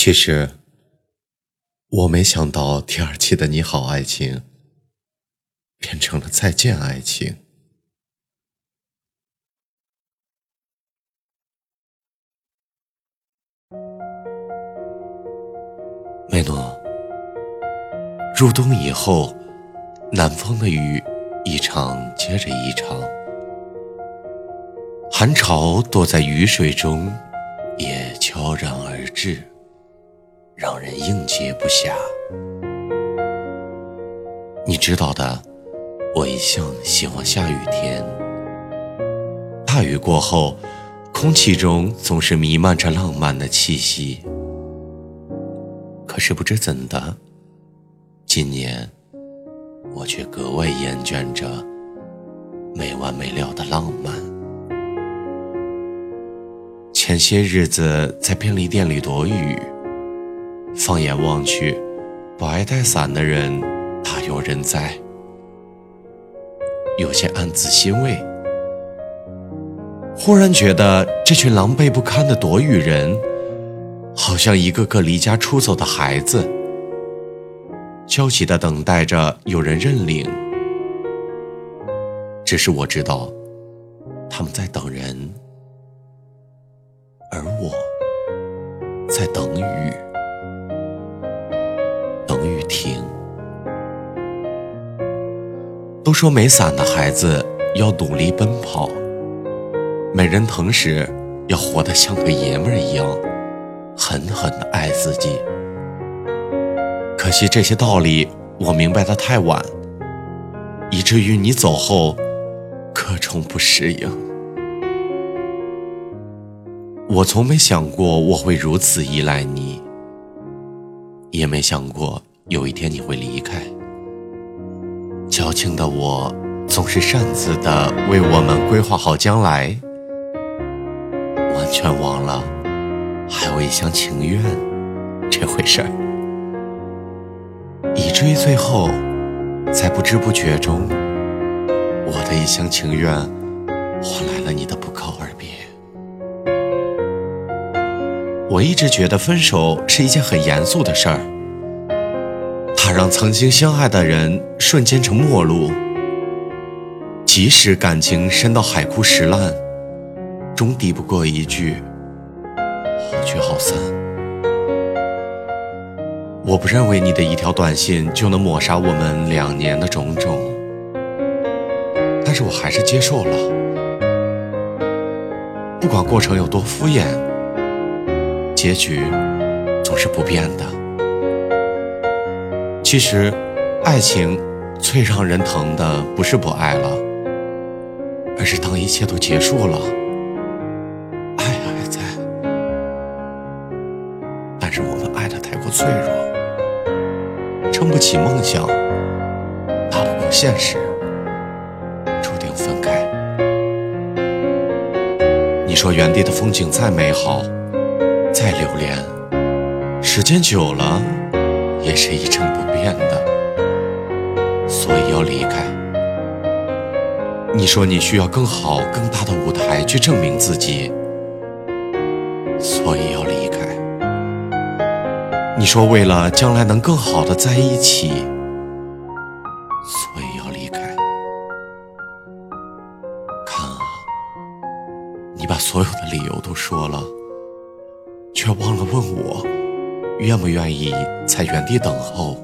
其实，我没想到第二期的《你好，爱情》变成了《再见，爱情》。梅诺，入冬以后，南方的雨一场接着一场，寒潮躲在雨水中，也悄然而至。让人应接不暇。你知道的，我一向喜欢下雨天。大雨过后，空气中总是弥漫着浪漫的气息。可是不知怎的，今年我却格外厌倦着没完没了的浪漫。前些日子在便利店里躲雨。放眼望去，不爱带伞的人大有人在，有些暗自欣慰。忽然觉得这群狼狈不堪的躲雨人，好像一个个离家出走的孩子，焦急地等待着有人认领。只是我知道，他们在等人，而我在等雨。都说没伞的孩子要努力奔跑，没人疼时要活得像个爷们儿一样，狠狠的爱自己。可惜这些道理我明白的太晚，以至于你走后，各种不适应。我从没想过我会如此依赖你，也没想过。有一天你会离开，矫情的我总是擅自的为我们规划好将来，完全忘了还有一厢情愿这回事儿，以至于最后，在不知不觉中，我的一厢情愿换来了你的不告而别。我一直觉得分手是一件很严肃的事儿。它让曾经相爱的人瞬间成陌路，即使感情深到海枯石烂，终抵不过一句“好聚好散”。我不认为你的一条短信就能抹杀我们两年的种种，但是我还是接受了。不管过程有多敷衍，结局总是不变的。其实，爱情最让人疼的不是不爱了，而是当一切都结束了，爱还在，但是我们爱的太过脆弱，撑不起梦想，打不过现实，注定分开。你说原地的风景再美好，再留恋，时间久了。也是一成不变的，所以要离开。你说你需要更好、更大的舞台去证明自己，所以要离开。你说为了将来能更好的在一起，所以要离开。看啊，你把所有的理由都说了，却忘了问我。愿不愿意在原地等候？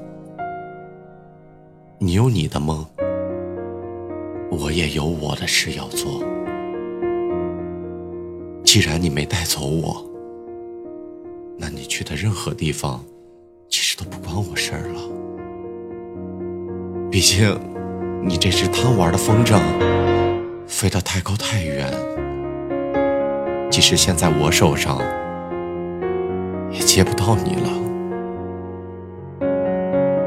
你有你的梦，我也有我的事要做。既然你没带走我，那你去的任何地方，其实都不关我事儿了。毕竟，你这只贪玩的风筝，飞得太高太远，即使现在我手上。接不到你了，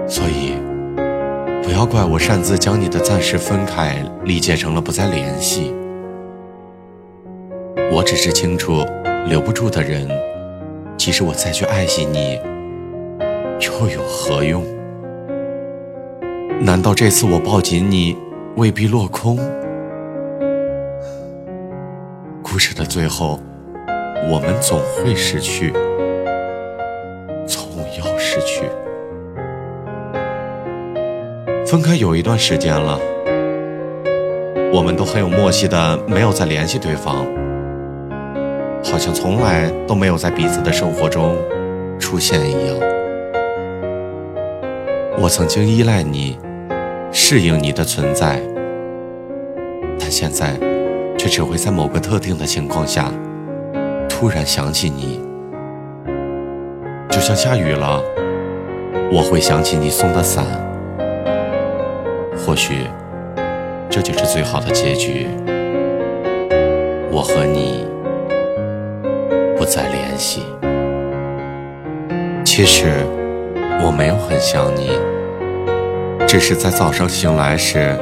所以不要怪我擅自将你的暂时分开理解成了不再联系。我只是清楚，留不住的人，即使我再去爱惜你，又有何用？难道这次我抱紧你，未必落空？故事的最后，我们总会失去。失去。分开有一段时间了，我们都很有默契的没有再联系对方，好像从来都没有在彼此的生活中出现一样。我曾经依赖你，适应你的存在，但现在却只会在某个特定的情况下，突然想起你，就像下雨了，我会想起你送的伞。或许，这就是最好的结局。我和你不再联系。其实我没有很想你，只是在早上醒来时，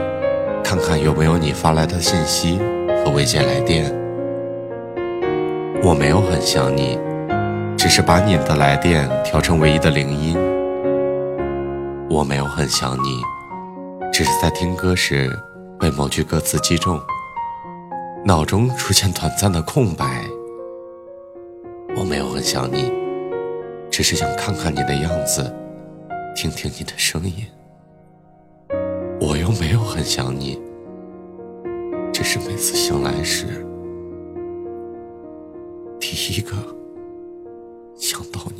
看看有没有你发来的信息和未接来电。我没有很想你，只是把你的来电调成唯一的铃音。我没有很想你。只是在听歌时被某句歌词击中，脑中出现短暂的空白。我没有很想你，只是想看看你的样子，听听你的声音。我又没有很想你，只是每次醒来时，第一个想到你。